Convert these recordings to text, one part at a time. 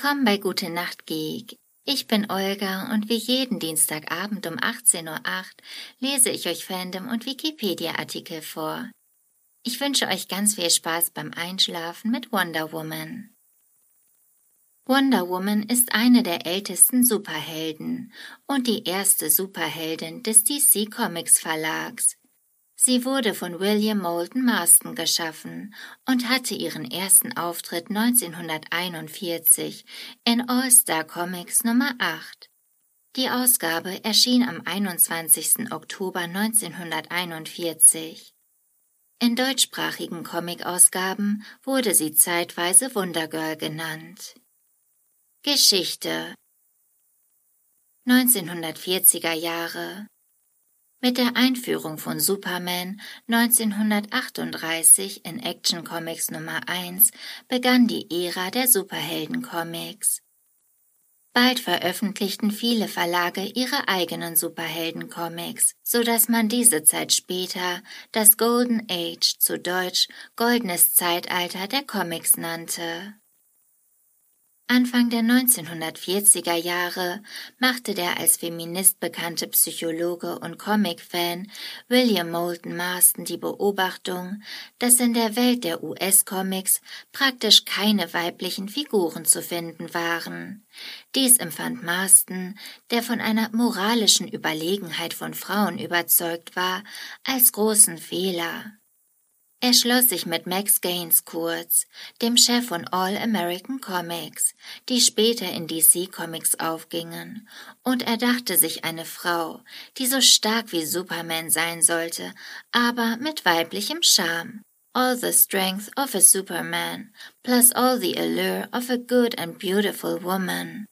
Willkommen bei Gute Nacht Geek. Ich bin Olga und wie jeden Dienstagabend um 18.08 Uhr lese ich euch Fandom und Wikipedia-Artikel vor. Ich wünsche euch ganz viel Spaß beim Einschlafen mit Wonder Woman. Wonder Woman ist eine der ältesten Superhelden und die erste Superheldin des DC Comics Verlags. Sie wurde von William Moulton Marston geschaffen und hatte ihren ersten Auftritt 1941 in All-Star Comics Nummer 8. Die Ausgabe erschien am 21. Oktober 1941. In deutschsprachigen Comic-Ausgaben wurde sie zeitweise Wundergirl genannt. Geschichte 1940er Jahre mit der Einführung von Superman 1938 in Action Comics Nummer 1 begann die Ära der Superhelden-Comics. Bald veröffentlichten viele Verlage ihre eigenen Superhelden-Comics, so dass man diese Zeit später das Golden Age zu Deutsch Goldenes Zeitalter der Comics nannte. Anfang der 1940er Jahre machte der als Feminist bekannte Psychologe und Comic-Fan William Moulton Marston die Beobachtung, dass in der Welt der US-Comics praktisch keine weiblichen Figuren zu finden waren. Dies empfand Marston, der von einer moralischen Überlegenheit von Frauen überzeugt war, als großen Fehler. Er schloss sich mit Max Gaines kurz, dem Chef von All American Comics, die später in DC Comics aufgingen, und er dachte sich eine Frau, die so stark wie Superman sein sollte, aber mit weiblichem Charme. All the strength of a Superman, plus all the allure of a good and beautiful woman.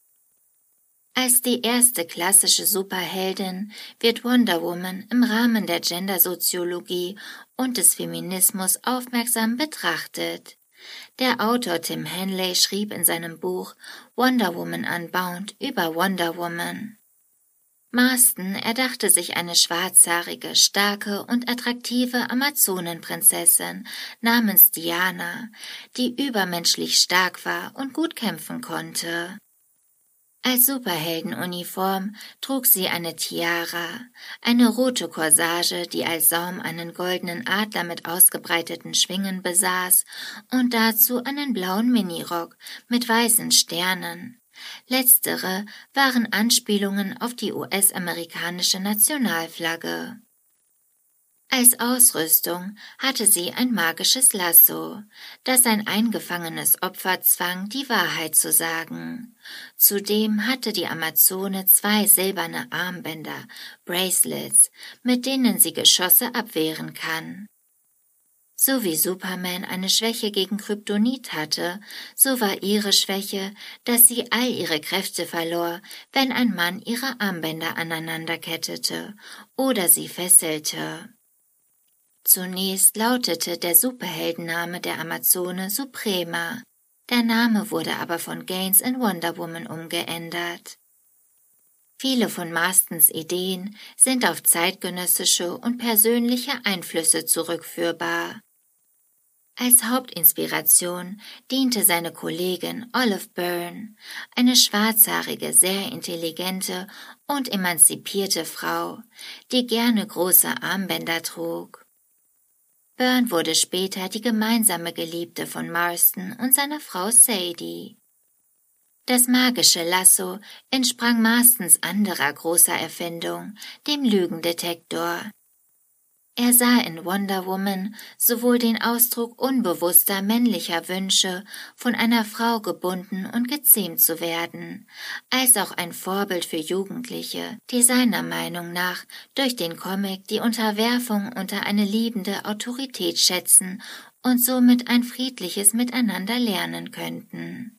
Als die erste klassische Superheldin wird Wonder Woman im Rahmen der Gendersoziologie und des Feminismus aufmerksam betrachtet. Der Autor Tim Henley schrieb in seinem Buch Wonder Woman Unbound über Wonder Woman. Marston erdachte sich eine schwarzhaarige, starke und attraktive Amazonenprinzessin namens Diana, die übermenschlich stark war und gut kämpfen konnte. Als Superheldenuniform trug sie eine Tiara, eine rote Corsage, die als Saum einen goldenen Adler mit ausgebreiteten Schwingen besaß und dazu einen blauen Minirock mit weißen Sternen. Letztere waren Anspielungen auf die US-amerikanische Nationalflagge. Als Ausrüstung hatte sie ein magisches Lasso, das ein eingefangenes Opfer zwang, die Wahrheit zu sagen. Zudem hatte die Amazone zwei silberne Armbänder, Bracelets, mit denen sie Geschosse abwehren kann. So wie Superman eine Schwäche gegen Kryptonit hatte, so war ihre Schwäche, dass sie all ihre Kräfte verlor, wenn ein Mann ihre Armbänder aneinanderkettete oder sie fesselte. Zunächst lautete der Superheldenname der Amazone Suprema. Der Name wurde aber von Gaines in Wonder Woman umgeändert. Viele von Marstons Ideen sind auf zeitgenössische und persönliche Einflüsse zurückführbar. Als Hauptinspiration diente seine Kollegin Olive Byrne, eine schwarzhaarige, sehr intelligente und emanzipierte Frau, die gerne große Armbänder trug. Byrne wurde später die gemeinsame Geliebte von Marston und seiner Frau Sadie. Das magische Lasso entsprang Marstons anderer großer Erfindung, dem Lügendetektor, er sah in Wonder Woman sowohl den Ausdruck unbewusster männlicher Wünsche, von einer Frau gebunden und gezähmt zu werden, als auch ein Vorbild für Jugendliche, die seiner Meinung nach durch den Comic die Unterwerfung unter eine liebende Autorität schätzen und somit ein friedliches Miteinander lernen könnten.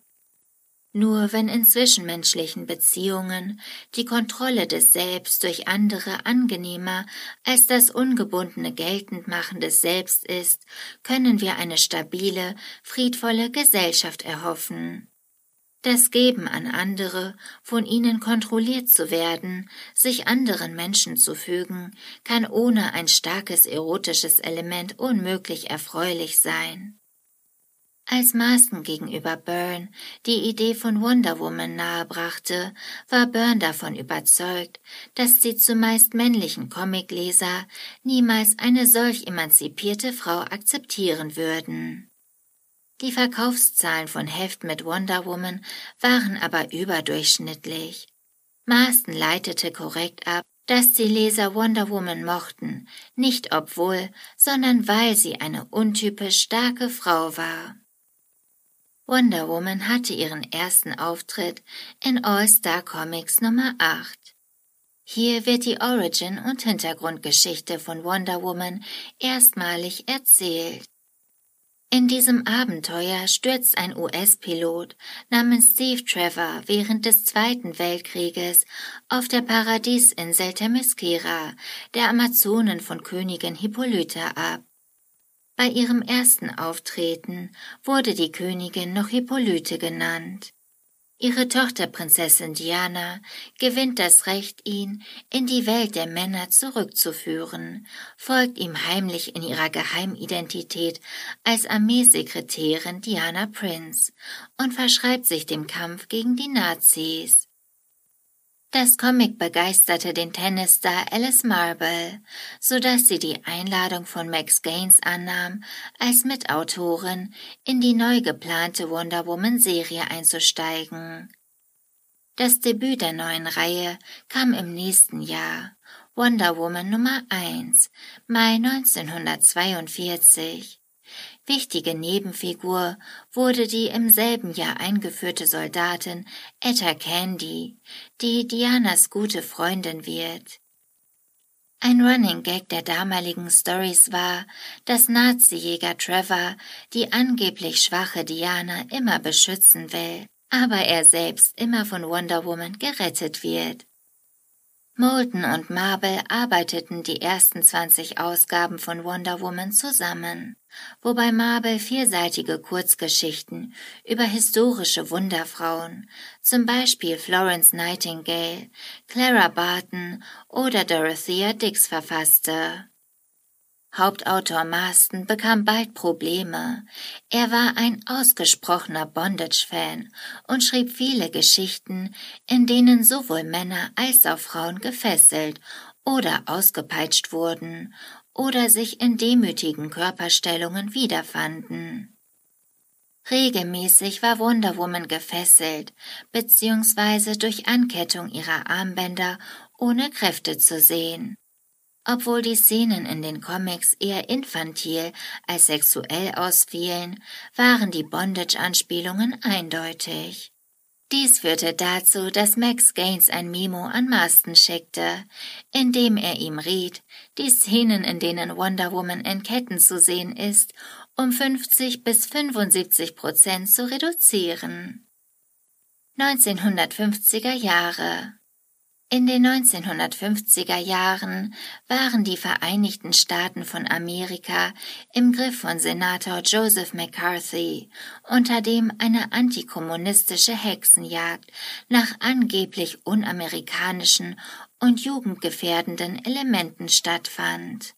Nur wenn in zwischenmenschlichen Beziehungen die Kontrolle des Selbst durch andere angenehmer als das ungebundene Geltendmachen des Selbst ist, können wir eine stabile, friedvolle Gesellschaft erhoffen. Das Geben an andere, von ihnen kontrolliert zu werden, sich anderen Menschen zu fügen, kann ohne ein starkes erotisches Element unmöglich erfreulich sein. Als Marston gegenüber Byrne die Idee von Wonder Woman nahebrachte, war Byrne davon überzeugt, dass die zumeist männlichen Comicleser niemals eine solch emanzipierte Frau akzeptieren würden. Die Verkaufszahlen von Heften mit Wonder Woman waren aber überdurchschnittlich. Marston leitete korrekt ab, dass die Leser Wonder Woman mochten, nicht obwohl, sondern weil sie eine untypisch starke Frau war. Wonder Woman hatte ihren ersten Auftritt in All-Star Comics Nummer 8. Hier wird die Origin- und Hintergrundgeschichte von Wonder Woman erstmalig erzählt. In diesem Abenteuer stürzt ein US-Pilot namens Steve Trevor während des Zweiten Weltkrieges auf der Paradiesinsel Themyscira, der Amazonen von Königin Hippolyta ab. Bei ihrem ersten Auftreten wurde die Königin noch Hippolyte genannt. Ihre Tochter Prinzessin Diana gewinnt das Recht, ihn in die Welt der Männer zurückzuführen, folgt ihm heimlich in ihrer Geheimidentität als Armeesekretärin Diana Prince und verschreibt sich dem Kampf gegen die Nazis. Das Comic begeisterte den Tennisstar Alice Marble, so dass sie die Einladung von Max Gaines annahm, als Mitautorin in die neu geplante Wonder Woman Serie einzusteigen. Das Debüt der neuen Reihe kam im nächsten Jahr, Wonder Woman Nummer 1, Mai 1942. Wichtige Nebenfigur wurde die im selben Jahr eingeführte Soldatin Etta Candy, die Dianas gute Freundin wird. Ein Running Gag der damaligen Stories war, dass Nazi-Jäger Trevor die angeblich schwache Diana immer beschützen will, aber er selbst immer von Wonder Woman gerettet wird. Moulton und Marble arbeiteten die ersten 20 Ausgaben von Wonder Woman zusammen, wobei Marble vierseitige Kurzgeschichten über historische Wunderfrauen, zum Beispiel Florence Nightingale, Clara Barton oder Dorothea Dix verfasste. Hauptautor Marston bekam bald Probleme. Er war ein ausgesprochener Bondage-Fan und schrieb viele Geschichten, in denen sowohl Männer als auch Frauen gefesselt oder ausgepeitscht wurden oder sich in demütigen Körperstellungen wiederfanden. Regelmäßig war Wonder Woman gefesselt, beziehungsweise durch Ankettung ihrer Armbänder ohne Kräfte zu sehen. Obwohl die Szenen in den Comics eher infantil als sexuell ausfielen, waren die Bondage-Anspielungen eindeutig. Dies führte dazu, dass Max Gaines ein Memo an Marston schickte, in dem er ihm riet, die Szenen, in denen Wonder Woman in Ketten zu sehen ist, um 50 bis 75 Prozent zu reduzieren. 1950er Jahre in den 1950er Jahren waren die Vereinigten Staaten von Amerika im Griff von Senator Joseph McCarthy, unter dem eine antikommunistische Hexenjagd nach angeblich unamerikanischen und jugendgefährdenden Elementen stattfand.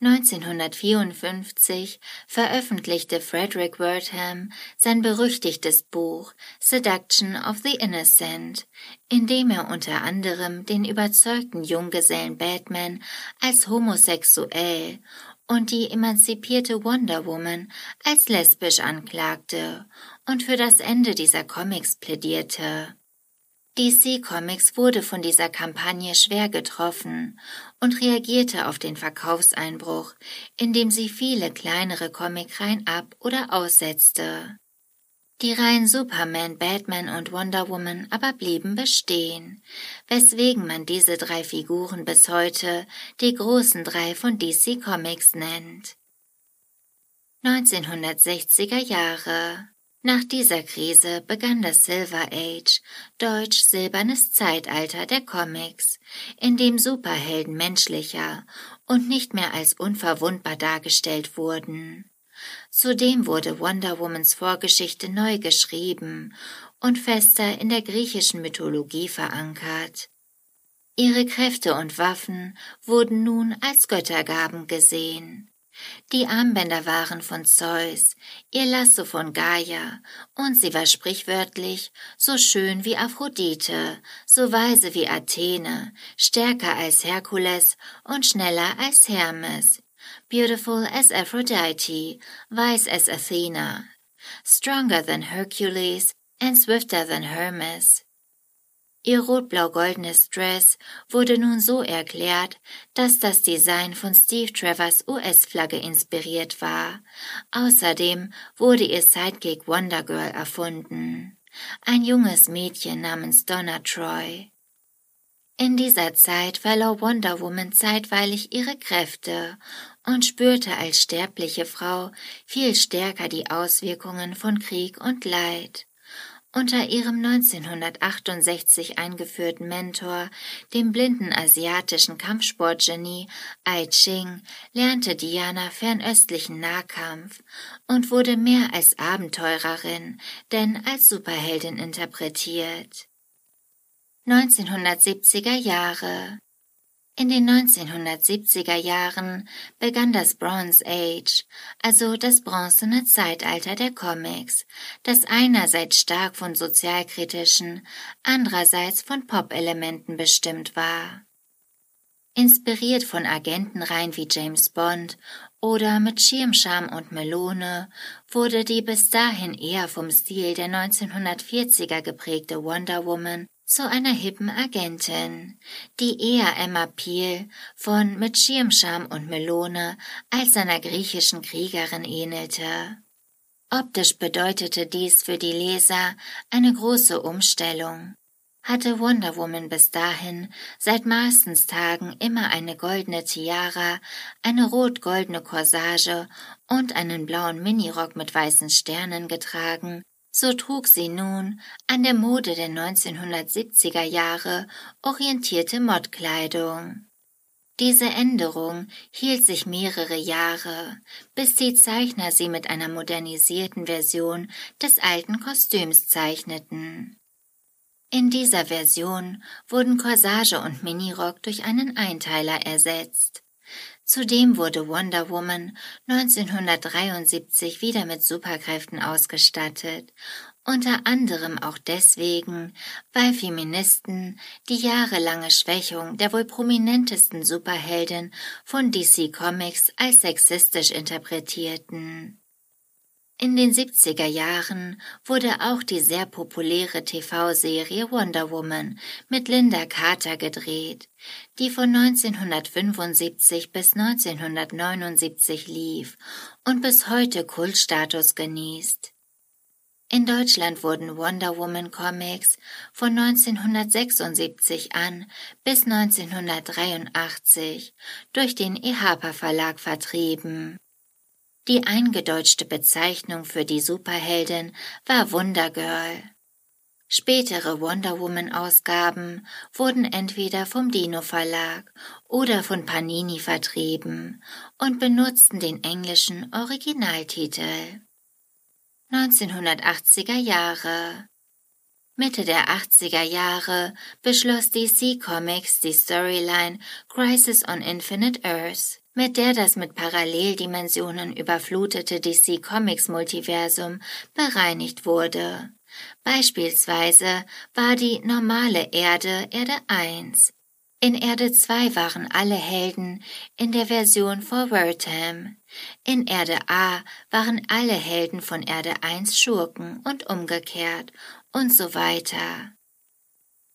1954 veröffentlichte Frederick Wertham sein berüchtigtes Buch Seduction of the Innocent, in dem er unter anderem den überzeugten Junggesellen Batman als homosexuell und die emanzipierte Wonder Woman als lesbisch anklagte und für das Ende dieser Comics plädierte. DC Comics wurde von dieser Kampagne schwer getroffen und reagierte auf den Verkaufseinbruch, indem sie viele kleinere Comicreihen ab- oder aussetzte. Die Reihen Superman, Batman und Wonder Woman aber blieben bestehen, weswegen man diese drei Figuren bis heute die großen drei von DC Comics nennt. 1960er Jahre nach dieser Krise begann das Silver Age, deutsch silbernes Zeitalter der Comics, in dem Superhelden menschlicher und nicht mehr als unverwundbar dargestellt wurden. Zudem wurde Wonder Womans Vorgeschichte neu geschrieben und fester in der griechischen Mythologie verankert. Ihre Kräfte und Waffen wurden nun als Göttergaben gesehen. Die Armbänder waren von Zeus, ihr Lasso von Gaia, und sie war sprichwörtlich so schön wie Aphrodite, so weise wie Athene, stärker als Herkules und schneller als Hermes, beautiful as Aphrodite, wise as Athena, stronger than Hercules and swifter than Hermes. Ihr rot-blau-goldenes Dress wurde nun so erklärt, dass das Design von Steve Travers US-Flagge inspiriert war. Außerdem wurde ihr Sidekick Wonder Girl erfunden. Ein junges Mädchen namens Donna Troy. In dieser Zeit verlor Wonder Woman zeitweilig ihre Kräfte und spürte als sterbliche Frau viel stärker die Auswirkungen von Krieg und Leid. Unter ihrem 1968 eingeführten Mentor, dem blinden asiatischen Kampfsportgenie Ai Ching, lernte Diana fernöstlichen Nahkampf und wurde mehr als Abenteurerin, denn als Superheldin interpretiert. 1970er Jahre in den 1970er Jahren begann das Bronze Age, also das bronzene Zeitalter der Comics, das einerseits stark von sozialkritischen, andererseits von Pop-Elementen bestimmt war. Inspiriert von Agentenreihen wie James Bond oder mit Schirmscham und Melone wurde die bis dahin eher vom Stil der 1940er geprägte Wonder Woman zu einer hippen Agentin, die eher Emma Peel von Mit Schirmscham und Melone als einer griechischen Kriegerin ähnelte. Optisch bedeutete dies für die Leser eine große Umstellung. Hatte Wonder Woman bis dahin seit Marstons Tagen immer eine goldene Tiara, eine rot-goldene Corsage und einen blauen Minirock mit weißen Sternen getragen, so trug sie nun an der Mode der 1970er Jahre orientierte Modkleidung. Diese Änderung hielt sich mehrere Jahre, bis die Zeichner sie mit einer modernisierten Version des alten Kostüms zeichneten. In dieser Version wurden Corsage und Minirock durch einen Einteiler ersetzt. Zudem wurde Wonder Woman 1973 wieder mit Superkräften ausgestattet, unter anderem auch deswegen, weil Feministen die jahrelange Schwächung der wohl prominentesten Superheldin von DC Comics als sexistisch interpretierten. In den 70er Jahren wurde auch die sehr populäre TV-Serie Wonder Woman mit Linda Carter gedreht, die von 1975 bis 1979 lief und bis heute Kultstatus genießt. In Deutschland wurden Wonder Woman Comics von 1976 an bis 1983 durch den EHPA Verlag vertrieben. Die eingedeutschte Bezeichnung für die Superheldin war Wonder Girl. Spätere Wonder Woman Ausgaben wurden entweder vom Dino Verlag oder von Panini vertrieben und benutzten den englischen Originaltitel. 1980er Jahre Mitte der 80er Jahre beschloss DC Comics die Storyline Crisis on Infinite Earth mit der das mit Paralleldimensionen überflutete DC Comics Multiversum bereinigt wurde. Beispielsweise war die normale Erde Erde 1. In Erde 2 waren alle Helden in der Version vor Wertham. In Erde A waren alle Helden von Erde 1 Schurken und umgekehrt und so weiter.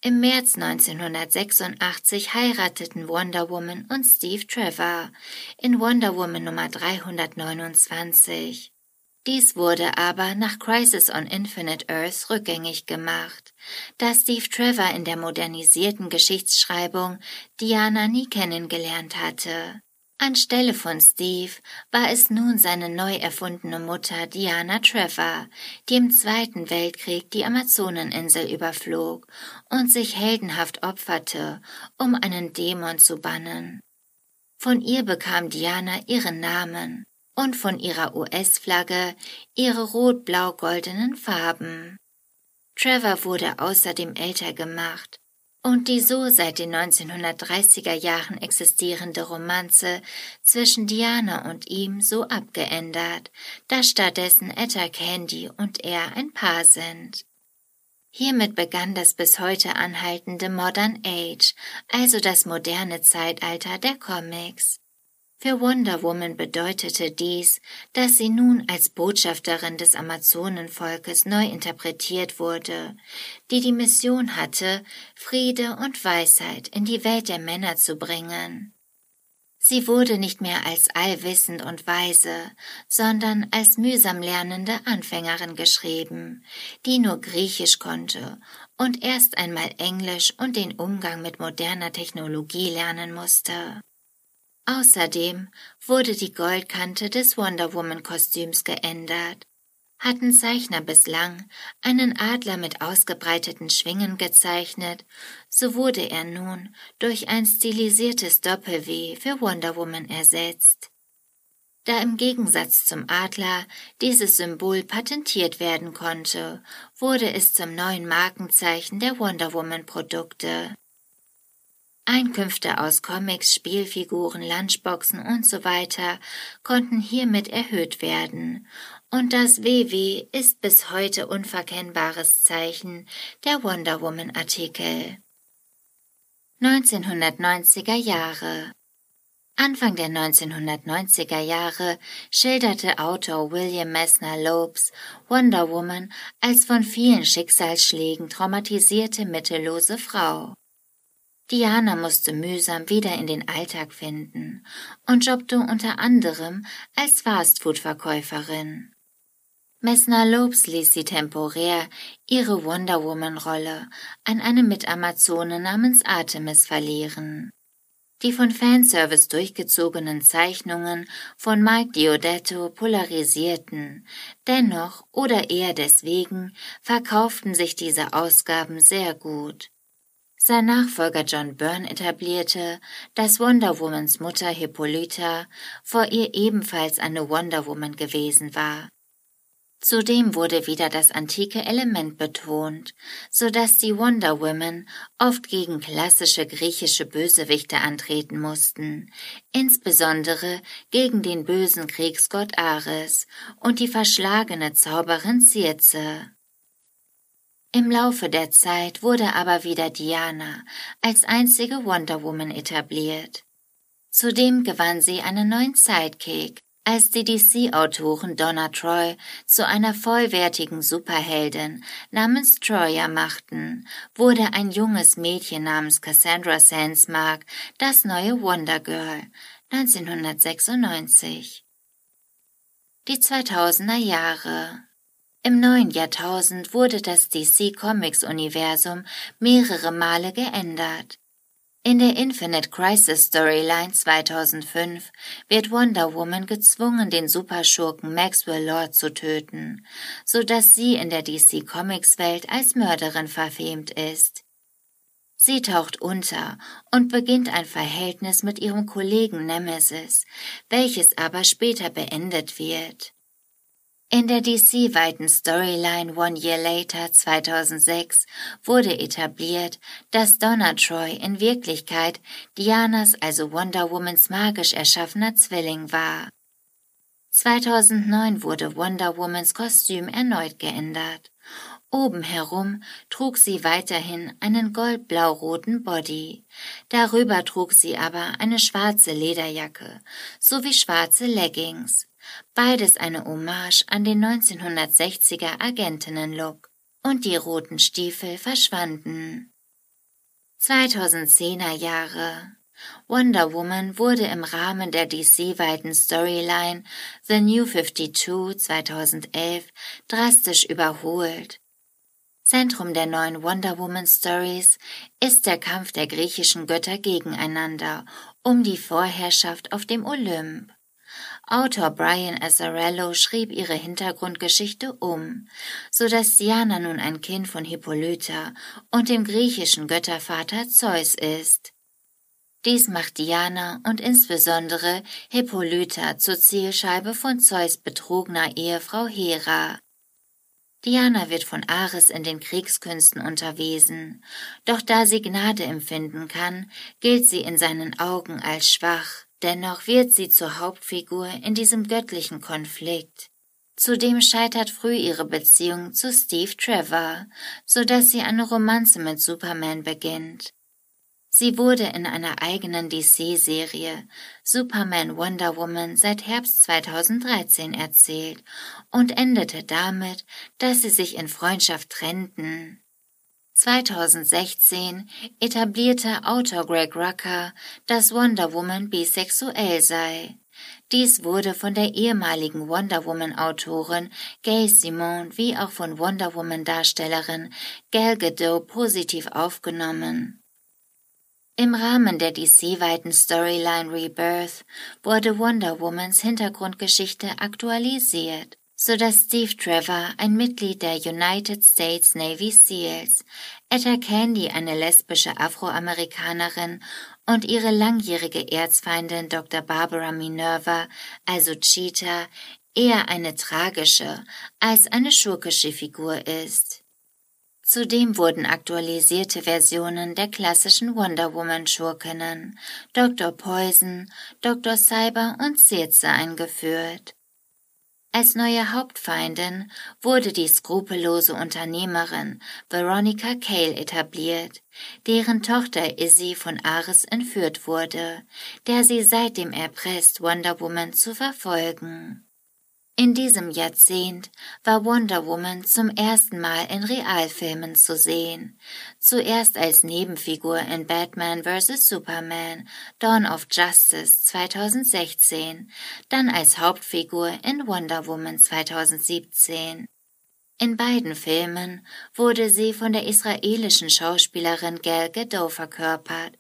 Im März 1986 heirateten Wonder Woman und Steve Trevor in Wonder Woman Nummer 329. Dies wurde aber nach Crisis on Infinite Earth rückgängig gemacht, da Steve Trevor in der modernisierten Geschichtsschreibung Diana nie kennengelernt hatte. Anstelle von Steve war es nun seine neu erfundene Mutter Diana Trevor, die im Zweiten Weltkrieg die Amazoneninsel überflog und sich heldenhaft opferte, um einen Dämon zu bannen. Von ihr bekam Diana ihren Namen und von ihrer US-Flagge ihre rot-blau-goldenen Farben. Trevor wurde außerdem älter gemacht und die so seit den 1930er Jahren existierende Romanze zwischen Diana und ihm so abgeändert, dass stattdessen Etta Candy und er ein Paar sind. Hiermit begann das bis heute anhaltende Modern Age, also das moderne Zeitalter der Comics. Für Wonder Woman bedeutete dies, dass sie nun als Botschafterin des Amazonenvolkes neu interpretiert wurde, die die Mission hatte, Friede und Weisheit in die Welt der Männer zu bringen. Sie wurde nicht mehr als allwissend und weise, sondern als mühsam lernende Anfängerin geschrieben, die nur Griechisch konnte und erst einmal Englisch und den Umgang mit moderner Technologie lernen musste. Außerdem wurde die Goldkante des Wonder Woman Kostüms geändert. Hatten Zeichner bislang einen Adler mit ausgebreiteten Schwingen gezeichnet, so wurde er nun durch ein stilisiertes Doppel-W für Wonder Woman ersetzt. Da im Gegensatz zum Adler dieses Symbol patentiert werden konnte, wurde es zum neuen Markenzeichen der Wonder Woman Produkte. Einkünfte aus Comics, Spielfiguren, Lunchboxen und so weiter konnten hiermit erhöht werden, und das WW ist bis heute unverkennbares Zeichen der Wonder Woman Artikel. 1990er Jahre Anfang der 1990er Jahre schilderte Autor William Messner Lopes Wonder Woman als von vielen Schicksalsschlägen traumatisierte mittellose Frau. Diana musste mühsam wieder in den Alltag finden und jobbte unter anderem als Fastfood-Verkäuferin. Messner Lopes ließ sie temporär ihre Wonder Woman-Rolle an eine Mitamazone namens Artemis verlieren. Die von Fanservice durchgezogenen Zeichnungen von Mike Diodetto polarisierten, dennoch oder eher deswegen verkauften sich diese Ausgaben sehr gut. Sein Nachfolger John Byrne etablierte, dass Wonder Womans Mutter Hippolyta vor ihr ebenfalls eine Wonder Woman gewesen war. Zudem wurde wieder das antike Element betont, so dass die Wonder Women oft gegen klassische griechische Bösewichte antreten mussten, insbesondere gegen den bösen Kriegsgott Ares und die verschlagene Zauberin Circe. Im Laufe der Zeit wurde aber wieder Diana als einzige Wonder Woman etabliert. Zudem gewann sie einen neuen Sidekick, als die DC-Autoren Donna Troy zu einer vollwertigen Superheldin namens Troya machten, wurde ein junges Mädchen namens Cassandra Sandsmark das neue Wonder Girl 1996. Die 2000er Jahre im neuen Jahrtausend wurde das DC Comics Universum mehrere Male geändert. In der Infinite Crisis Storyline 2005 wird Wonder Woman gezwungen, den Superschurken Maxwell Lord zu töten, so dass sie in der DC Comics Welt als Mörderin verfemt ist. Sie taucht unter und beginnt ein Verhältnis mit ihrem Kollegen Nemesis, welches aber später beendet wird. In der DC-weiten Storyline One Year Later 2006 wurde etabliert, dass Donna Troy in Wirklichkeit Dianas, also Wonder Womans magisch erschaffener Zwilling war. 2009 wurde Wonder Womans Kostüm erneut geändert. Oben herum trug sie weiterhin einen goldblau-roten Body. Darüber trug sie aber eine schwarze Lederjacke sowie schwarze Leggings. Beides eine Hommage an den 1960er Agentinnen-Look. Und die roten Stiefel verschwanden. 2010er Jahre. Wonder Woman wurde im Rahmen der DC-weiten Storyline The New 52 2011 drastisch überholt. Zentrum der neuen Wonder Woman Stories ist der Kampf der griechischen Götter gegeneinander um die Vorherrschaft auf dem Olymp. Autor Brian Azzarello schrieb ihre Hintergrundgeschichte um, so dass Diana nun ein Kind von Hippolyta und dem griechischen Göttervater Zeus ist. Dies macht Diana und insbesondere Hippolyta zur Zielscheibe von Zeus betrogener Ehefrau Hera. Diana wird von Ares in den Kriegskünsten unterwiesen, doch da sie Gnade empfinden kann, gilt sie in seinen Augen als schwach, dennoch wird sie zur Hauptfigur in diesem göttlichen Konflikt. Zudem scheitert früh ihre Beziehung zu Steve Trevor, so dass sie eine Romanze mit Superman beginnt. Sie wurde in einer eigenen DC-Serie Superman Wonder Woman seit Herbst 2013 erzählt und endete damit, dass sie sich in Freundschaft trennten. 2016 etablierte Autor Greg Rucker, dass Wonder Woman bisexuell sei. Dies wurde von der ehemaligen Wonder Woman Autorin Gay Simone wie auch von Wonder Woman Darstellerin Gal Gadot positiv aufgenommen. Im Rahmen der DC-weiten Storyline Rebirth wurde Wonder Womans Hintergrundgeschichte aktualisiert, so dass Steve Trevor, ein Mitglied der United States Navy SEALs, Etta Candy, eine lesbische Afroamerikanerin, und ihre langjährige Erzfeindin Dr. Barbara Minerva, also Cheetah, eher eine tragische als eine schurkische Figur ist. Zudem wurden aktualisierte Versionen der klassischen Wonder Woman Schurkinnen Dr. Poison, Dr. Cyber und Circe eingeführt. Als neue Hauptfeindin wurde die skrupellose Unternehmerin Veronica Cale etabliert, deren Tochter Izzy von Ares entführt wurde, der sie seitdem erpresst, Wonder Woman zu verfolgen. In diesem Jahrzehnt war Wonder Woman zum ersten Mal in Realfilmen zu sehen, zuerst als Nebenfigur in Batman vs. Superman Dawn of Justice 2016, dann als Hauptfigur in Wonder Woman 2017. In beiden Filmen wurde sie von der israelischen Schauspielerin Gal Gadot verkörpert,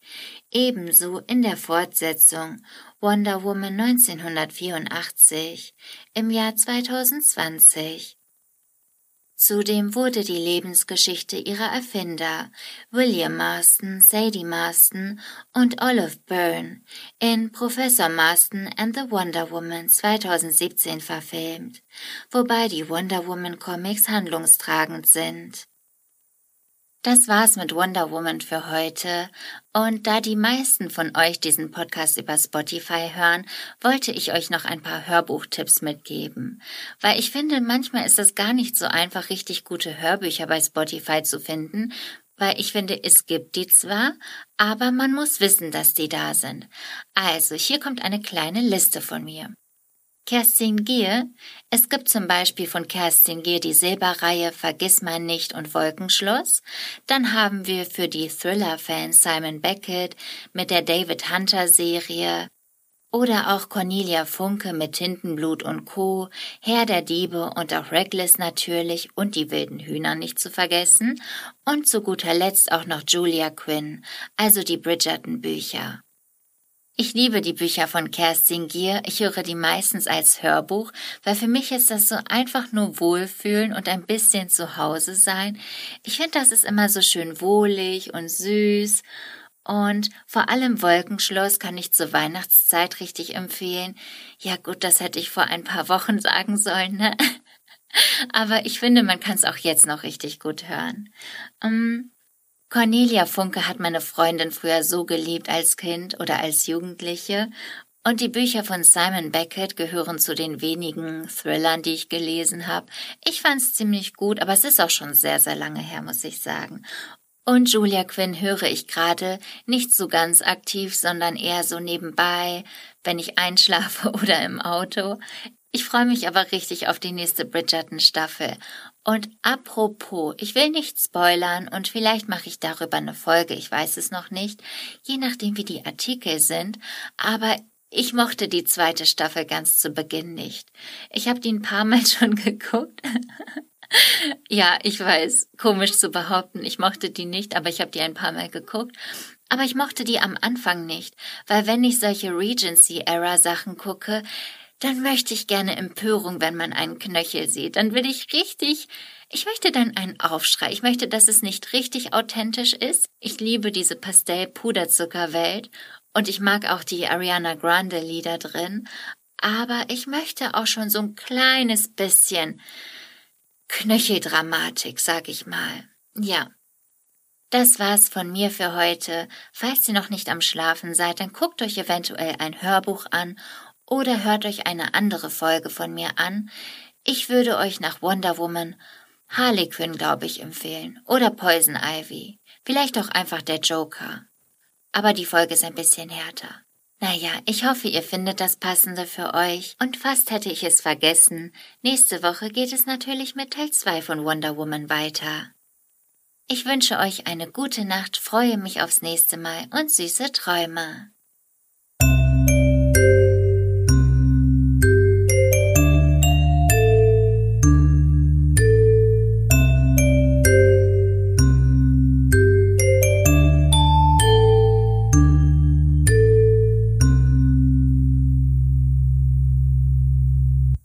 ebenso in der Fortsetzung Wonder Woman 1984 im Jahr 2020. Zudem wurde die Lebensgeschichte ihrer Erfinder William Marston, Sadie Marston und Olive Byrne in Professor Marston and the Wonder Woman 2017 verfilmt, wobei die Wonder Woman Comics handlungstragend sind. Das war's mit Wonder Woman für heute. Und da die meisten von euch diesen Podcast über Spotify hören, wollte ich euch noch ein paar Hörbuchtipps mitgeben. Weil ich finde, manchmal ist es gar nicht so einfach, richtig gute Hörbücher bei Spotify zu finden, weil ich finde, es gibt die zwar, aber man muss wissen, dass die da sind. Also, hier kommt eine kleine Liste von mir. Kerstin Gier. Es gibt zum Beispiel von Kerstin Gier die Silberreihe Vergiss mein nicht und Wolkenschloss. Dann haben wir für die Thriller-Fans Simon Beckett mit der David Hunter Serie oder auch Cornelia Funke mit Tintenblut und Co., Herr der Diebe und auch Reckless natürlich und die wilden Hühner nicht zu vergessen und zu guter Letzt auch noch Julia Quinn, also die Bridgerton Bücher. Ich liebe die Bücher von Kerstin Gier. Ich höre die meistens als Hörbuch, weil für mich ist das so einfach nur Wohlfühlen und ein bisschen zu Hause sein. Ich finde, das ist immer so schön wohlig und süß. Und vor allem Wolkenschloss kann ich zur Weihnachtszeit richtig empfehlen. Ja gut, das hätte ich vor ein paar Wochen sagen sollen, ne? Aber ich finde, man kann es auch jetzt noch richtig gut hören. Um, ähm, Cornelia Funke hat meine Freundin früher so geliebt als Kind oder als Jugendliche und die Bücher von Simon Beckett gehören zu den wenigen Thrillern, die ich gelesen habe. Ich fand's ziemlich gut, aber es ist auch schon sehr, sehr lange her, muss ich sagen. Und Julia Quinn höre ich gerade nicht so ganz aktiv, sondern eher so nebenbei, wenn ich einschlafe oder im Auto. Ich freue mich aber richtig auf die nächste Bridgerton-Staffel. Und apropos, ich will nicht spoilern und vielleicht mache ich darüber eine Folge, ich weiß es noch nicht, je nachdem wie die Artikel sind, aber ich mochte die zweite Staffel ganz zu Beginn nicht. Ich habe die ein paar Mal schon geguckt. ja, ich weiß, komisch zu behaupten, ich mochte die nicht, aber ich habe die ein paar Mal geguckt. Aber ich mochte die am Anfang nicht, weil wenn ich solche Regency-Era-Sachen gucke, dann möchte ich gerne Empörung, wenn man einen Knöchel sieht. Dann will ich richtig, ich möchte dann einen Aufschrei. Ich möchte, dass es nicht richtig authentisch ist. Ich liebe diese Pastell-Puderzuckerwelt und ich mag auch die Ariana Grande Lieder drin. Aber ich möchte auch schon so ein kleines bisschen Knöcheldramatik, sag ich mal. Ja. Das war's von mir für heute. Falls ihr noch nicht am Schlafen seid, dann guckt euch eventuell ein Hörbuch an oder hört euch eine andere Folge von mir an. Ich würde euch nach Wonder Woman Harley Quinn, glaube ich, empfehlen. Oder Poison Ivy. Vielleicht auch einfach der Joker. Aber die Folge ist ein bisschen härter. Naja, ich hoffe, ihr findet das Passende für euch. Und fast hätte ich es vergessen. Nächste Woche geht es natürlich mit Teil 2 von Wonder Woman weiter. Ich wünsche euch eine gute Nacht, freue mich aufs nächste Mal und süße Träume.